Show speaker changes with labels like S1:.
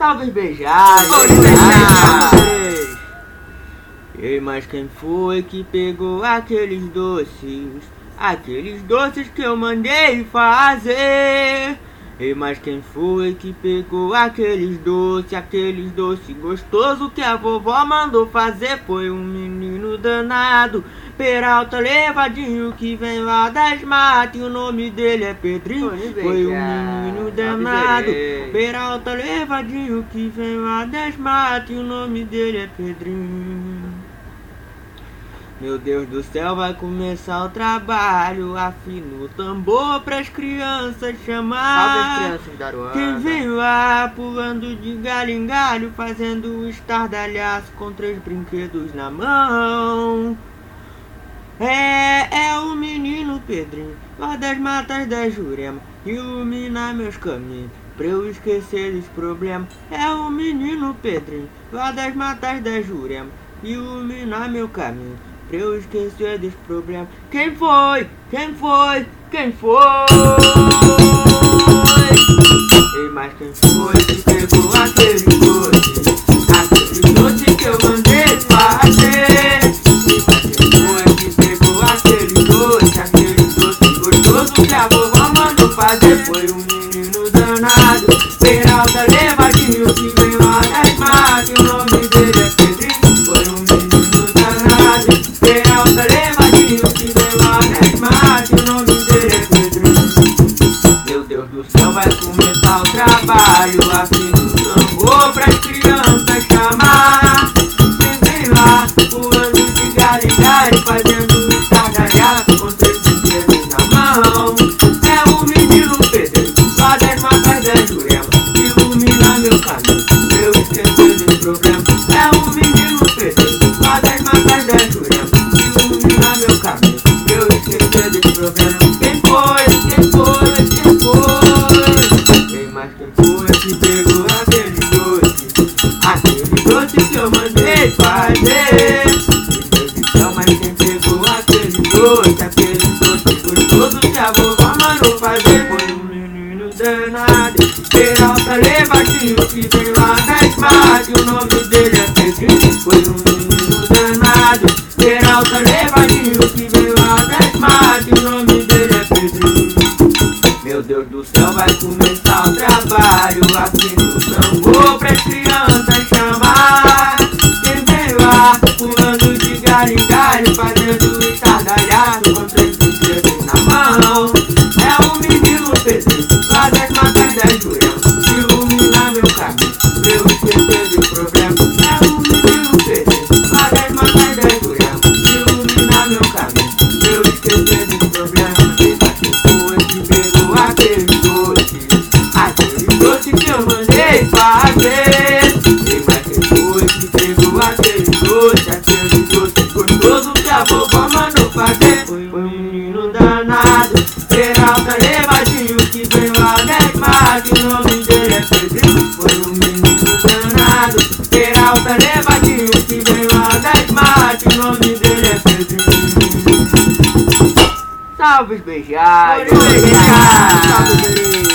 S1: Salve beijar, Ei, mas quem foi que pegou aqueles doces? Aqueles doces que eu mandei fazer. Ei, mas quem foi que pegou aqueles doces, aqueles doces gostoso que a vovó mandou fazer? Foi um menino danado, Peralta levadinho que vem lá das matas e o nome dele é Pedrinho. Foi um menino danado, Peralta levadinho que vem lá das matas e o nome dele é Pedrinho. Meu Deus do céu, vai começar o trabalho. Afino o tambor pras crianças chamar.
S2: Salve as crianças da.
S1: Quem vem lá pulando de galho em galho, fazendo estardalhaço com três brinquedos na mão. É, é o menino Pedrinho, lá das matas da Jurema, iluminar meus caminhos, pra eu esquecer dos problemas. É o menino Pedrinho, lá das matas da Jurema, iluminar meu caminho pra eu esquecer dos problemas. Quem foi? Quem foi? Quem foi? Ei, mas quem foi que pegou aquele doce? Foi um menino danado, Peralta Foi que pegou aquele doce? Aquele doce que eu mandei fazer. Céu, mas quem pegou aquele doce? Aquele doce gostoso que a vovó mandou fazer. Foi um menino danado, Peralta levadinho que vem lá das matas. e O nome dele é Pedrinho. Foi um menino danado, Peralta levadinho que vem lá das matas. e O nome Vai começar o trabalho aqui no tambor pras crianças chamar. Quem vem lá, pulando de galho em galho, fazendo estardalhaço Levadinho que veio lá das matas. O nome dele é Pedrinho. Salve os beijados!
S2: Salve, beijados!
S1: Os